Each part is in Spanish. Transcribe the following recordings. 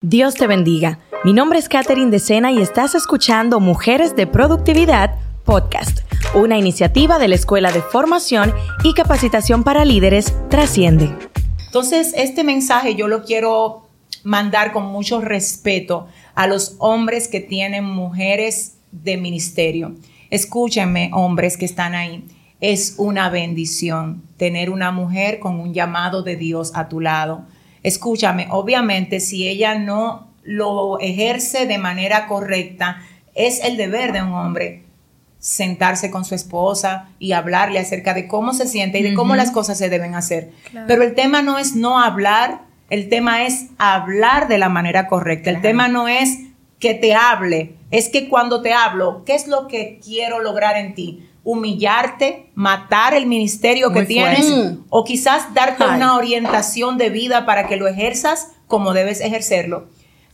Dios te bendiga. Mi nombre es Katherine Decena y estás escuchando Mujeres de Productividad Podcast, una iniciativa de la Escuela de Formación y Capacitación para Líderes Trasciende. Entonces, este mensaje yo lo quiero mandar con mucho respeto a los hombres que tienen mujeres de ministerio. Escúchenme, hombres que están ahí. Es una bendición tener una mujer con un llamado de Dios a tu lado Escúchame, obviamente si ella no lo ejerce de manera correcta, es el deber de un hombre sentarse con su esposa y hablarle acerca de cómo se siente y de cómo las cosas se deben hacer. Pero el tema no es no hablar, el tema es hablar de la manera correcta. El tema no es que te hable, es que cuando te hablo, ¿qué es lo que quiero lograr en ti? Humillarte, matar el ministerio que tienes o quizás darte una orientación de vida para que lo ejerzas como debes ejercerlo.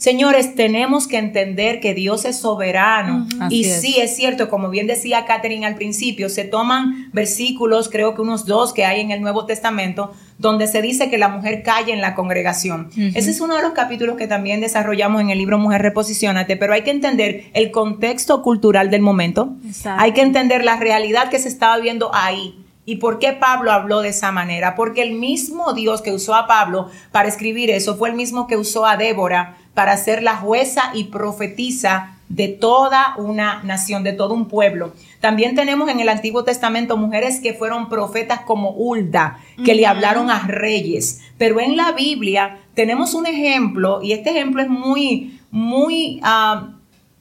Señores, tenemos que entender que Dios es soberano. y sí, es cierto, como bien decía Catherine al principio, se toman versículos, creo que unos dos que hay en el Nuevo Testamento, donde se dice que la mujer calle en la congregación. Ese es uno de los capítulos que también desarrollamos en el libro Mujer Reposicionate, pero hay que entender el contexto cultural del momento. Hay que entender la realidad que se estaba viendo ahí. ¿Y por qué Pablo habló de esa manera? Porque el mismo Dios que usó a Pablo para escribir eso fue el mismo que usó a Débora para ser la jueza y profetiza de toda una nación, de todo un pueblo. También tenemos en el Antiguo Testamento mujeres que fueron profetas como Hulda, que le hablaron a reyes. Pero en la Biblia tenemos un ejemplo, y este ejemplo es muy, muy, ah,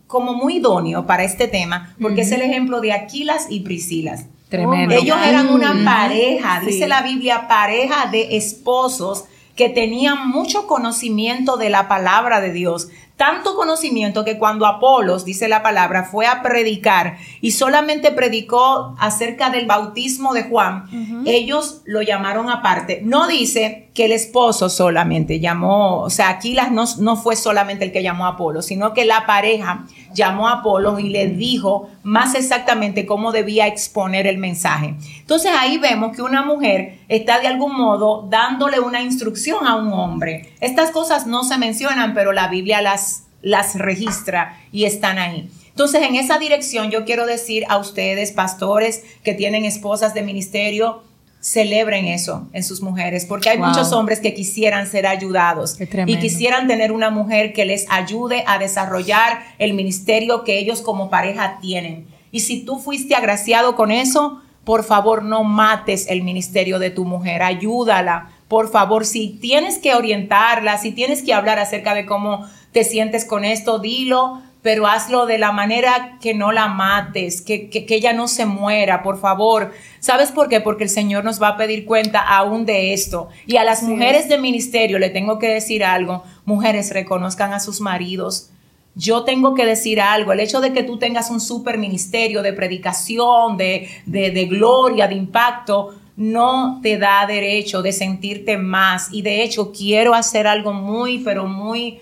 como muy idóneo para este tema, porque es el ejemplo de Aquilas y Priscilas. Tremendo. Ellos eran una pareja, dice la Biblia, pareja de esposos que tenían mucho conocimiento de la palabra de Dios, tanto conocimiento que cuando Apolos, dice la palabra, fue a predicar y solamente predicó acerca del bautismo de Juan, ellos lo llamaron aparte. No dice que el esposo solamente llamó, o sea, Aquilas no, no fue solamente el que llamó a Apolos, sino que la pareja llamó a Apolos y le dijo más exactamente cómo debía exponer el mensaje. Entonces ahí vemos que una mujer está de algún modo dándole una instrucción a un hombre. Estas cosas no se mencionan, pero la Biblia las las registra y están ahí. Entonces, en esa dirección yo quiero decir a ustedes, pastores que tienen esposas de ministerio, celebren eso en sus mujeres, porque hay muchos hombres que quisieran ser ayudados y quisieran tener una mujer que les ayude a desarrollar el ministerio que ellos como pareja tienen. Y si tú fuiste agraciado con eso, por favor no mates el ministerio de tu mujer, ayúdala. Por favor, si tienes que orientarla, si tienes que hablar acerca de cómo te sientes con esto, dilo, pero hazlo de la manera que no la mates, que, que, ella no se muera, por favor. ¿Sabes por qué? Porque el Señor nos va a pedir cuenta aún de esto. Y a las mujeres de ministerio le tengo que decir algo. Mujeres, reconozcan a sus maridos. Yo tengo que decir algo. El hecho de que tú tengas un super ministerio de predicación, de, de, de gloria, de impacto, no te da derecho de sentirte más. Y de hecho, quiero hacer algo muy, pero muy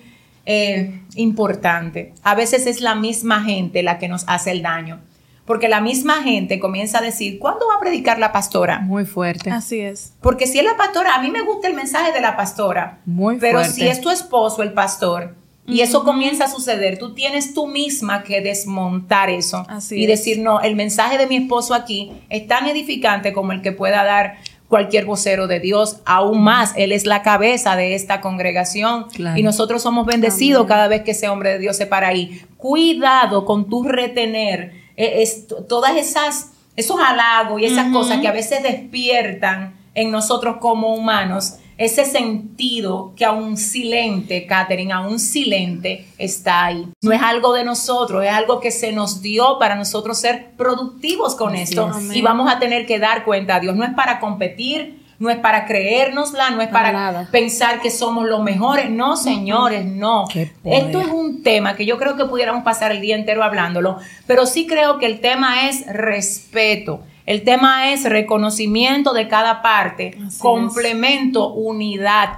eh, importante. A veces es la misma gente la que nos hace el daño. Porque la misma gente comienza a decir, ¿cuándo va a predicar la pastora? Muy fuerte. Así es. Porque si es la pastora, a mí me gusta el mensaje de la pastora. Muy fuerte. Pero si es tu esposo el pastor, y eso comienza a suceder, tú tienes tú misma que desmontar eso y decir, no, el mensaje de mi esposo aquí es tan edificante como el que pueda dar cualquier vocero de Dios, aún más, Él es la cabeza de esta congregación. Y nosotros somos bendecidos cada vez que ese hombre de Dios se para ahí. Cuidado con tu retener eh, todas esas, esos halagos y esas cosas que a veces despiertan en nosotros como humanos ese sentido que aún silente, Catherine, aún silente está ahí. No es algo de nosotros, es algo que se nos dio para nosotros ser productivos con esto y vamos a tener que dar cuenta a Dios. No es para competir, no es para creérnosla, no es para, pensar que somos los mejores. No, señores, no. Esto es un tema que yo creo que pudiéramos pasar el día entero hablándolo, pero sí creo que el tema es respeto. El tema es reconocimiento de cada parte, complemento, unidad.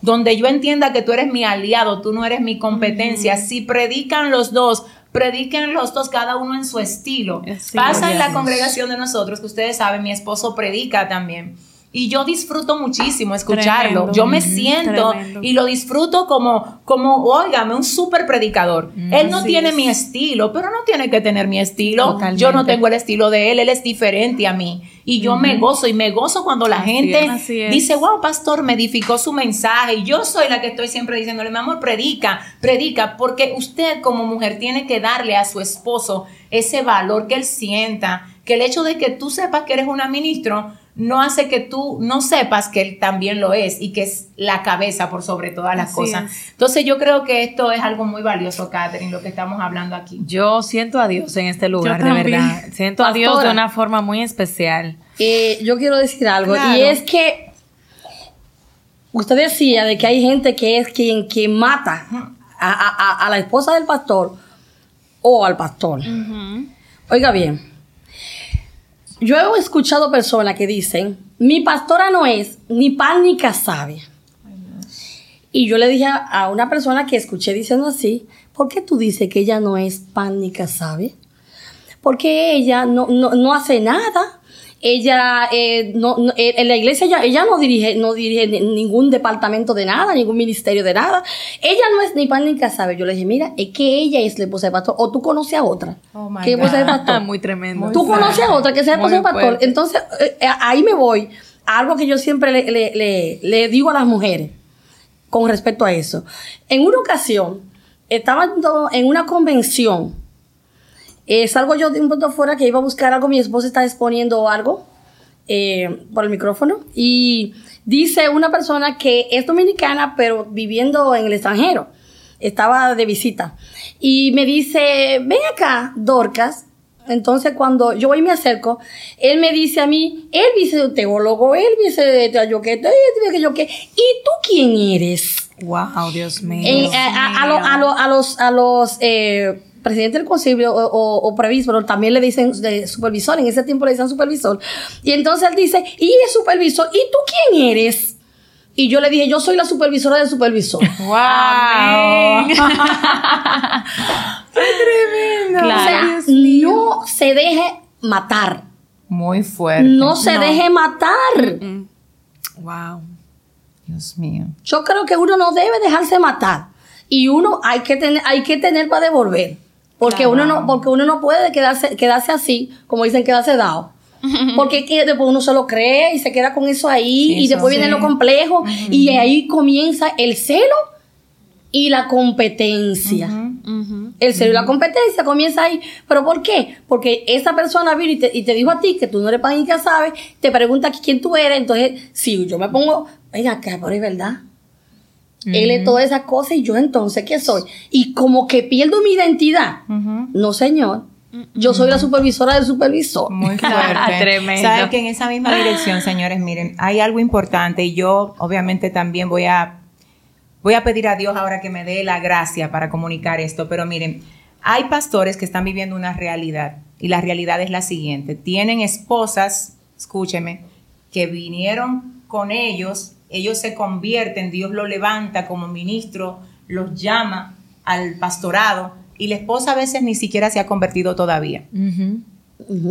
Donde yo entienda que tú eres mi aliado, tú no eres mi competencia. Si predican los dos, prediquen los dos, cada uno en su estilo. Pasa en la congregación de nosotros, que ustedes saben, mi esposo predica también. Y yo disfruto muchísimo escucharlo. yo me siento y lo disfruto como, como, óigame, un súper predicador. Mm, él no tiene mi estilo, pero no tiene que tener mi estilo. Yo no tengo el estilo de él, él es diferente a mí. Y yo me gozo y me gozo cuando la gente dice, wow, pastor, me edificó su mensaje. Y yo soy la que estoy siempre diciéndole, mi amor, predica, predica, porque usted como mujer tiene que darle a su esposo ese valor que él sienta, que el hecho de que tú sepas que eres una ministro no hace que tú no sepas que él también lo es y que es la cabeza por sobre todas las cosas. Entonces yo creo que esto es algo muy valioso, Catherine, lo que estamos hablando aquí. Yo siento a Dios en este lugar, de verdad. Siento a Dios de una forma muy especial. Eh, yo quiero decir algo y es que usted decía de que hay gente que es quien, quien mata a, la esposa del pastor o al pastor. Oiga bien yo he escuchado personas que dicen, mi pastora no es ni pan ni casabe. Y yo le dije a una persona que escuché diciendo así, ¿por qué tú dices que ella no es pan ni casabe? Porque ella no, no hace nada ella eh, no, eh, en la iglesia ella, ella no dirige no dirige ningún departamento de nada ningún ministerio de nada. Ella no es ni pan ni sabe yo le dije mira es que ella es la esposa del pastor o tú conoces a otra oh que esposa del pastor muy tremendo. Tú conoces a otra que sea esposa del pastor. entonces eh, ahí me voy. A algo que yo siempre le, le, le, le digo a las mujeres con respecto a eso. En una ocasión estaba en una convención eh, salgo yo de un punto fuera que iba a buscar algo, mi esposa está exponiendo algo eh, por el micrófono y dice una persona que es dominicana pero viviendo en el extranjero. Estaba de visita y me dice, ven acá, Dorcas. Entonces cuando yo voy y me acerco, él me dice a mí, él dice teólogo, él dice de yo que, yo que, ¿y tú quién eres? Wow, Dios mío. Eh, a, a, los, a los, eh, presidente del concilio o, o, previsor, también le dicen de supervisor, en ese tiempo le dicen supervisor. Y entonces él dice, y es supervisor, ¿y tú quién eres? Y yo le dije, yo soy la supervisora del supervisor. ¡Wow! ¡Qué tremendo! O sea, no se deje matar. Muy fuerte. No se deje matar. Wow. Dios mío. Yo creo que uno no debe dejarse matar. Y uno hay que tener, hay que tener para devolver. Porque uno no, porque uno no puede quedarse, quedarse así, como dicen, quedarse dado. Porque después uno se lo cree y se queda con eso ahí y después viene lo complejo y ahí comienza el celo y la competencia. El celo y la competencia comienza ahí. ¿Pero por qué? Porque esa persona vino y te, y te dijo a ti que tú no eres pan y que sabes, te pregunta quién tú eres, entonces si yo me pongo, venga, que por es verdad. Él es toda esa cosa y yo entonces, ¿qué soy? Y como que pierdo mi identidad. No, señor. Yo soy la supervisora del supervisor. Muy fuerte. Tremendo. Saben que en esa misma dirección, señores, miren, hay algo importante y yo obviamente también voy a voy a pedir a Dios ahora que me dé la gracia para comunicar esto, pero miren, hay pastores que están viviendo una realidad y la realidad es la siguiente. Tienen esposas, escúcheme, que vinieron con ellos ellos se convierten, Dios lo levanta como ministro, los llama al pastorado y la esposa a veces ni siquiera se ha convertido todavía.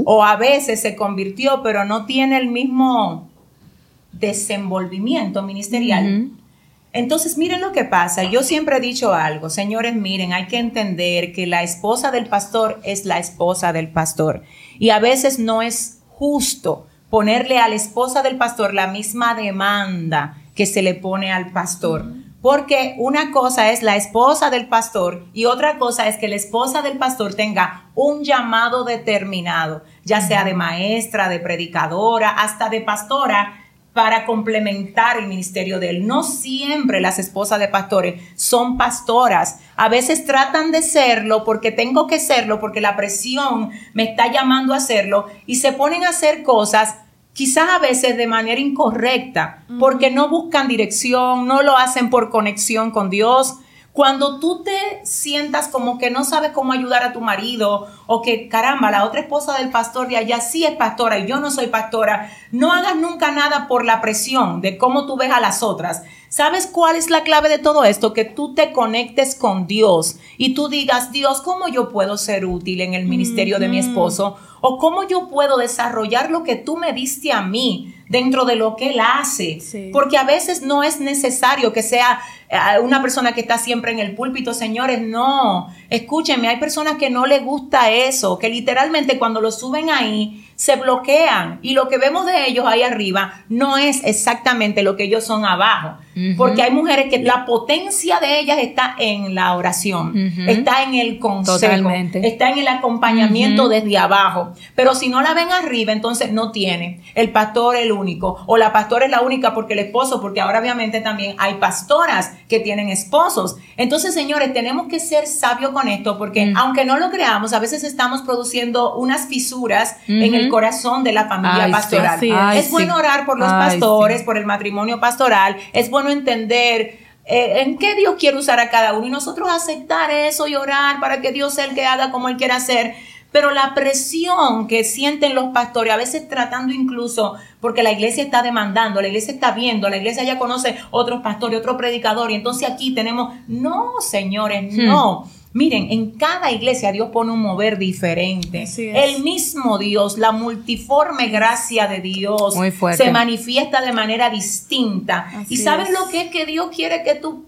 O a veces se convirtió, pero no tiene el mismo desenvolvimiento ministerial. Entonces, miren lo que pasa. Yo siempre he dicho algo, señores, miren, hay que entender que la esposa del pastor es la esposa del pastor. Y a veces no es justo ponerle a la esposa del pastor la misma demanda que se le pone al pastor. Porque una cosa es la esposa del pastor y otra cosa es que la esposa del pastor tenga un llamado determinado, ya sea de maestra, de predicadora, hasta de pastora, para complementar el ministerio de él. No siempre las esposas de pastores son pastoras. A veces tratan de serlo porque tengo que serlo, porque la presión me está llamando a hacerlo y se ponen a hacer cosas quizás a veces de manera incorrecta, porque no buscan dirección, no lo hacen por conexión con Dios, cuando tú te sientas como que no sabes cómo ayudar a tu marido o que caramba, la otra esposa del pastor de allá sí es pastora y yo no soy pastora, no hagas nunca nada por la presión de cómo tú ves a las otras. ¿Sabes cuál es la clave de todo esto? Que tú te conectes con Dios y tú digas, Dios, ¿cómo yo puedo ser útil en el ministerio de mi esposo? ¿O cómo yo puedo desarrollar lo que tú me diste a mí? Dentro de lo que él hace. Porque a veces no es necesario que sea eh, una persona que está siempre en el púlpito, señores, no. Escúchenme, hay personas que no les gusta eso, que literalmente cuando lo suben ahí se bloquean y lo que vemos de ellos ahí arriba no es exactamente lo que ellos son abajo. Porque hay mujeres que la potencia de ellas está en la oración, está en el consejo, está en el acompañamiento desde abajo. Pero si no la ven arriba, entonces no tiene. El pastor el único o la pastora es la única porque el esposo, porque ahora obviamente también hay pastoras que tienen esposos. Entonces, señores, tenemos que ser sabios con esto porque aunque no lo creamos, a veces estamos produciendo unas fisuras en el corazón de la familia pastoral. es, bueno orar por los pastores, por el matrimonio pastoral, es bueno entender eh, en qué Dios quiere usar a cada uno y nosotros aceptar eso y orar para que Dios sea el que haga como Él quiera hacer. Pero la presión que sienten los pastores, a veces tratando incluso, porque la iglesia está demandando, la iglesia está viendo, la iglesia ya conoce otros pastores, otro predicador, y entonces aquí tenemos, no, señores, hmm. Miren, en cada iglesia Dios pone un mover diferente. El mismo Dios, la multiforme gracia de Dios se manifiesta de manera distinta. y sabes lo que es que Dios quiere que tú,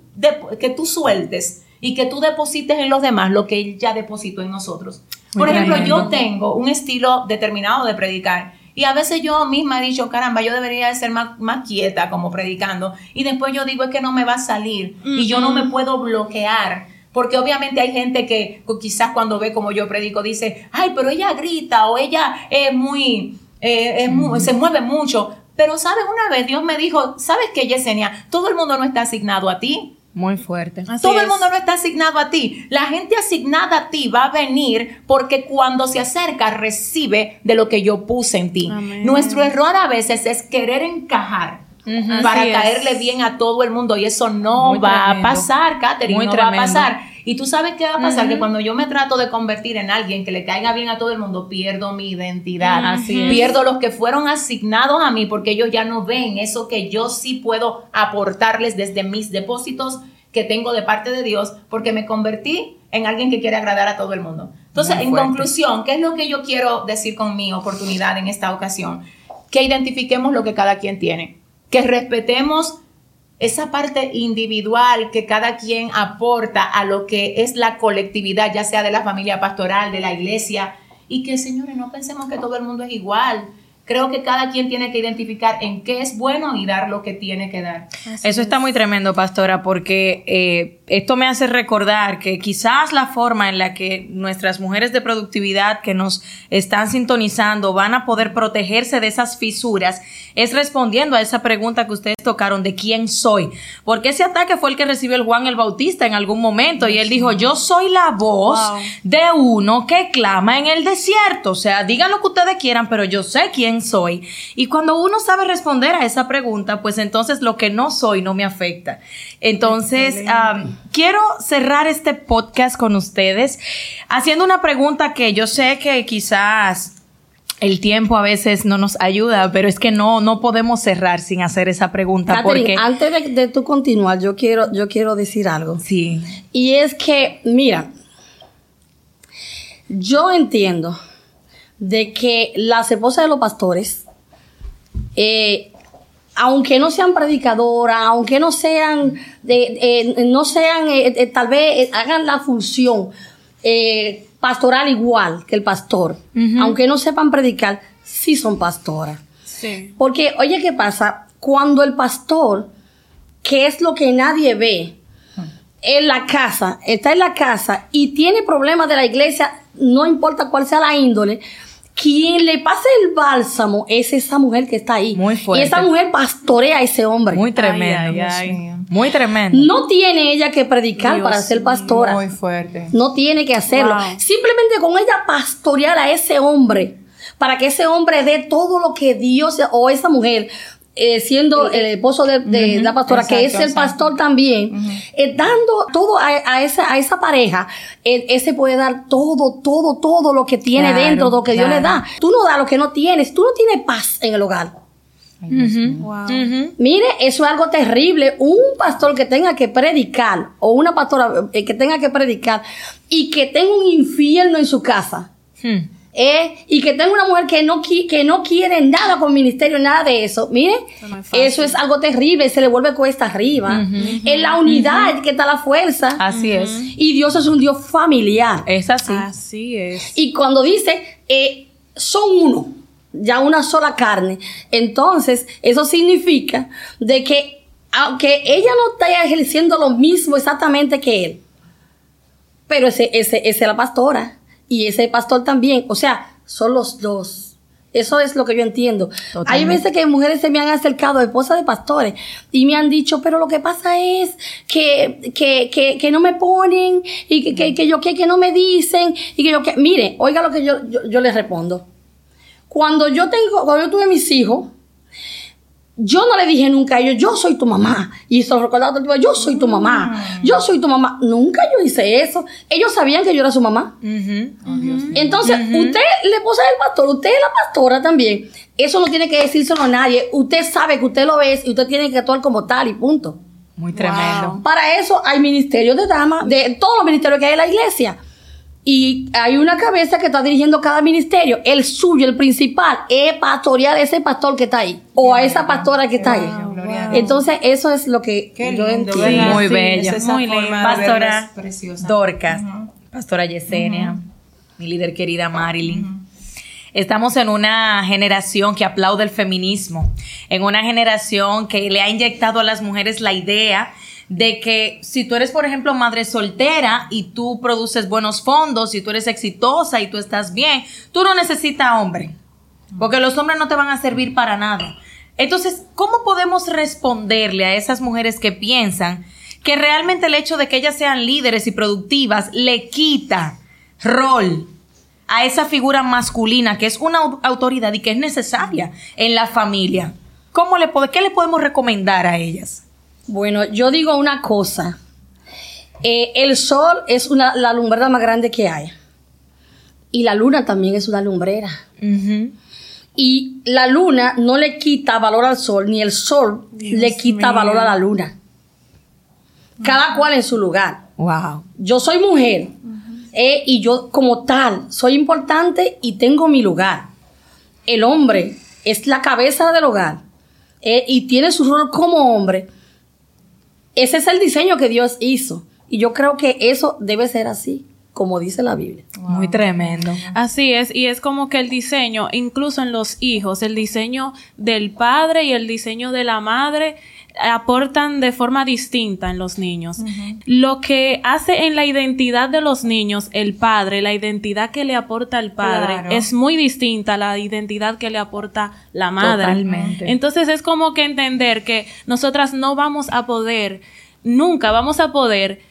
que tú sueltes y que tú deposites en los demás lo que Él ya depositó en nosotros. Por ejemplo, yo tengo un estilo determinado de predicar. Y a veces yo misma he dicho, caramba, yo debería de ser más, más, quieta como predicando. Y después yo digo, es que no me va a salir. Y yo no me puedo bloquear porque obviamente hay gente que quizás cuando ve como yo predico dice, ay, pero ella grita o ella es muy, eh, se mueve mucho. Pero sabes, una vez Dios me dijo, ¿sabes qué, Yesenia? Todo el mundo no está asignado a ti. Muy fuerte. Todo el mundo no está asignado a ti. La gente asignada a ti va a venir porque cuando se acerca recibe de lo que yo puse en ti. Nuestro error a veces es querer encajar para caerle bien a todo el mundo y eso no va a pasar, Katherine, no va a pasar. Y tú sabes qué va a pasar, que cuando yo me trato de convertir en alguien que le caiga bien a todo el mundo, pierdo mi identidad, pierdo los que fueron asignados a mí porque ellos ya no ven eso que yo sí puedo aportarles desde mis depósitos que tengo de parte de Dios, porque me convertí en alguien que quiere agradar a todo el mundo. Entonces, en conclusión, ¿qué es lo que yo quiero decir con mi oportunidad en esta ocasión? Que identifiquemos lo que cada quien tiene que respetemos esa parte individual que cada quien aporta a lo que es la colectividad, ya sea de la familia pastoral, de la iglesia, y que, señores, no pensemos que todo el mundo es igual. Creo que cada quien tiene que identificar en qué es bueno y dar lo que tiene que dar. Eso está muy tremendo, pastora, porque eh, esto me hace recordar que quizás la forma en la que nuestras mujeres de productividad que nos están sintonizando van a poder protegerse de esas fisuras es respondiendo a esa pregunta que ustedes tocaron de quién soy. Porque ese ataque fue el que recibió el Juan el Bautista en algún momento y él dijo, yo soy la voz de uno que clama en el desierto. O sea, digan lo que ustedes quieran, pero yo sé quién soy. Y cuando uno sabe responder a esa pregunta, pues entonces lo que no soy no me afecta. Entonces, quiero cerrar este podcast con ustedes haciendo una pregunta que yo sé que quizás el tiempo a veces no nos ayuda, pero es que no, no podemos cerrar sin hacer esa pregunta. porque... Antes de, de tú continuar, yo quiero, yo quiero decir algo. Sí. Y es que, mira, yo entiendo de que las esposas de los pastores, eh, aunque no sean predicadoras, aunque no sean, de, no sean, eh, eh, tal vez hagan la función pastoral igual que el pastor, aunque no sepan predicar, sí son pastoras. Sí. Porque, oye, ¿qué pasa? Cuando el pastor, que es lo que nadie ve, en la casa, está en la casa y tiene problemas de la iglesia, no importa cuál sea la índole, quien le pasa el bálsamo es esa mujer que está ahí. Muy fuerte. Y esa mujer pastorea a ese hombre. Muy tremendo. muy tremendo. No tiene ella que predicar para ser pastora. Muy fuerte. No tiene que hacerlo. Simplemente con ella pastorear a ese hombre para que ese hombre dé todo lo que Dios o esa mujer eh, siendo el esposo de, la pastora, que es el pastor también, eh, dando todo a, esa, a esa pareja, ese puede dar todo, todo, todo lo que tiene dentro, lo que Dios le da. Tú no das lo que no tienes, tú no tienes paz en el hogar. Mire, eso es algo terrible. Un pastor que tenga que predicar, o una pastora eh, que tenga que predicar, y que tenga un infierno en su casa. Hmm. Eh, y que tenga una mujer que no, que no quiere nada con ministerio, nada de eso, mire, eso, es algo terrible, se le vuelve cuesta arriba. En la unidad que está la fuerza. Así es. Y Dios es un Dios familiar. Es así. Así es. Y cuando dice, eh, son uno, ya una sola carne, entonces eso significa de que aunque ella no está ejerciendo lo mismo exactamente que él, pero ese, ese, ese es la pastora y ese pastor también. O sea, son los dos. Eso es lo que yo entiendo. Hay veces que mujeres se me han acercado, esposas de pastores, y me han dicho, pero lo que pasa es que, que, que, que no me ponen, y que, que, yo que, que no me dicen, y que yo que. Mire, oiga lo que yo, yo, yo les respondo. Cuando yo tengo, cuando yo tuve mis hijos, yo no le dije nunca a ellos, yo soy tu mamá. Y eso recordaba todo yo soy tu mamá. Mm. Yo soy tu mamá. Nunca yo hice eso. Ellos sabían que yo era su mamá. Entonces, usted le esposa del pastor, usted es la pastora también. Eso no tiene que decírselo a nadie. Usted sabe que usted lo es y usted tiene que actuar como tal y punto. Muy tremendo. Para eso hay ministerios de damas, de todos los ministerios que hay en la iglesia y hay una cabeza que está dirigiendo cada ministerio. El suyo, el principal, es pastorear a ese pastor que está ahí o a esa pastora que está ahí. Entonces, eso es lo que yo entiendo. Muy bello. muy Pastora Dorcas, Pastora Yesenia, mi líder querida Marilyn. Estamos en una generación que aplaude el feminismo, en una generación que le ha inyectado a las mujeres la idea de que si tú eres, por ejemplo, madre soltera y tú produces buenos fondos y tú eres exitosa y tú estás bien, tú no necesitas hombre, porque los hombres no te van a servir para nada. Entonces, ¿cómo podemos responderle a esas mujeres que piensan que realmente el hecho de que ellas sean líderes y productivas le quita rol a esa figura masculina que es una autoridad y que es necesaria en la familia? ¿Cómo le, ¿Qué le podemos recomendar a ellas? Bueno, yo digo una cosa. Eh, el sol es una, la lumbrera más grande que hay. Y la luna también es una lumbrera. Y la luna no le quita valor al sol, ni el sol le quita valor a la luna. Cada cual en su lugar. Wow. Yo soy mujer eh, y yo como tal soy importante y tengo mi lugar. El hombre es la cabeza del hogar eh, y tiene su rol como hombre ese es el diseño que Dios hizo. Y yo creo que eso debe ser así, como dice la Biblia. Muy tremendo. Así es, y es como que el diseño, incluso en los hijos, el diseño del padre y el diseño de la madre aportan de forma distinta en los niños. Lo que hace en la identidad de los niños el padre, la identidad que le aporta el padre, es muy distinta a la identidad que le aporta la madre. Totalmente. Entonces es como que entender que nosotras no vamos a poder, nunca vamos a poder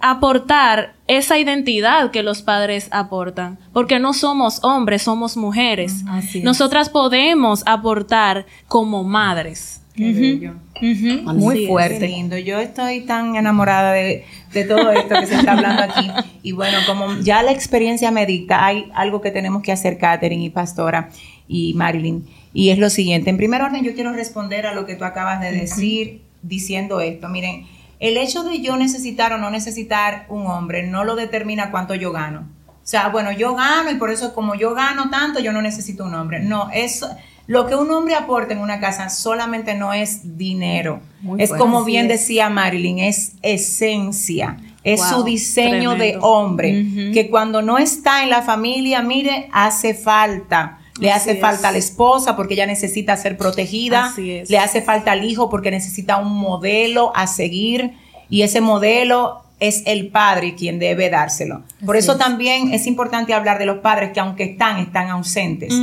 aportar esa identidad que los padres aportan, porque no somos hombres, somos mujeres. Nosotras podemos aportar como madres. Muy fuerte. lindo. Yo estoy tan enamorada de, todo esto que se está hablando aquí. Y bueno, como ya la experiencia me dicta, hay algo que tenemos que hacer, Katherine y Pastora y Marilyn. Y es lo siguiente. En primer orden, yo quiero responder a lo que tú acabas de decir diciendo esto. Miren, el hecho de yo necesitar o no necesitar un hombre no lo determina cuánto yo gano. O sea, bueno, yo gano y por eso como yo gano tanto, yo no necesito un hombre. No, eso lo que un hombre aporta en una casa solamente no es dinero. es como bien decía Marilyn, es esencia. Es su diseño de hombre, que cuando no está en la familia, mire, hace falta. Le hace falta a la esposa porque ella necesita ser protegida. Le hace falta al hijo porque necesita un modelo a seguir. Y ese modelo es el padre quien debe dárselo. Por eso también es importante hablar de los padres que aunque están, están ausentes.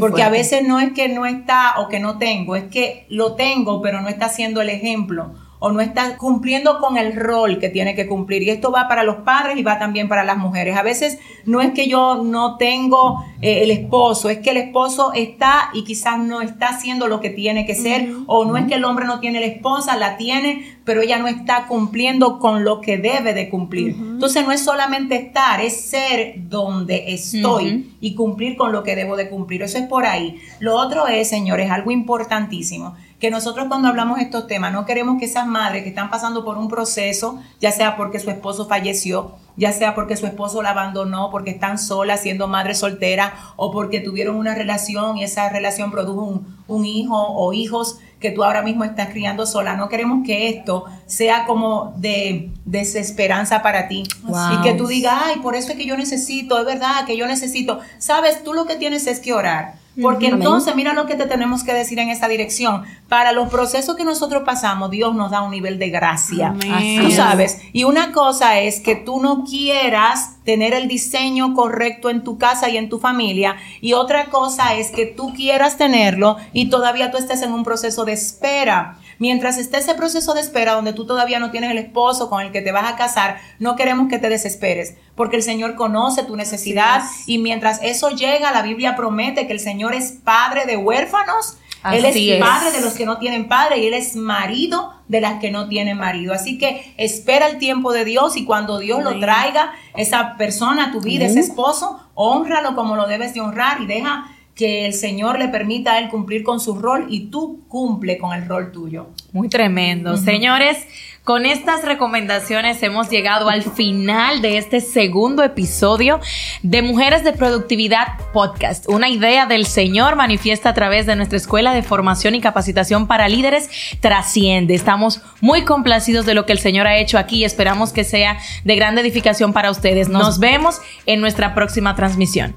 Porque a veces no es que no está o que no tengo, es que lo tengo, pero no está haciendo el ejemplo o no está cumpliendo con el rol que tiene que cumplir. Y esto va para los padres y va también para las mujeres. A veces no es que yo no tengo eh, el esposo, es que el esposo está y quizás no está haciendo lo que tiene que ser, o no es que el hombre no tiene la esposa, la tiene, pero ella no está cumpliendo con lo que debe de cumplir. Entonces no es solamente estar, es ser donde estoy y cumplir con lo que debo de cumplir. Eso es por ahí. Lo otro es, señores, algo importantísimo que nosotros cuando hablamos de estos temas no queremos que esas madres que están pasando por un proceso, ya sea porque su esposo falleció ya sea porque su esposo la abandonó, porque están solas siendo madre soltera o porque tuvieron una relación y esa relación produjo un, un hijo o hijos que tú ahora mismo estás criando sola. No queremos que esto sea como de desesperanza para ti. Y que tú digas, ay, por eso es que yo necesito, es verdad que yo necesito. Sabes, tú lo que tienes es que orar. Porque entonces, mira lo que te tenemos que decir en esta dirección. Para los procesos que nosotros pasamos, Dios nos da un nivel de gracia. Tú sabes. Y una cosa es que tú no quieras tener el diseño correcto en tu casa y en tu familia. Y otra cosa es que tú quieras tenerlo y todavía tú estés en un proceso de espera. Mientras esté ese proceso de espera donde tú todavía no tienes el esposo con el que te vas a casar, no queremos que te desesperes, porque el Señor conoce tu necesidad y mientras eso llega, la Biblia promete que el Señor es padre de huérfanos. él es, padre de los que no tienen padre y Él es marido de las que no tienen marido. Así que espera el tiempo de Dios y cuando Dios lo traiga, esa persona a tu vida, ese esposo, honralo como lo debes de honrar y deja que el Señor le permita a él cumplir con su rol y tú cumple con el rol tuyo. Muy tremendo. Señores, con estas recomendaciones hemos llegado al final de este segundo episodio de Mujeres de Productividad Podcast. Una idea del Señor manifiesta a través de nuestra Escuela de Formación y Capacitación para Líderes trasciende. Estamos muy complacidos de lo que el Señor ha hecho aquí. Esperamos que sea de gran edificación para ustedes. Nos vemos en nuestra próxima transmisión.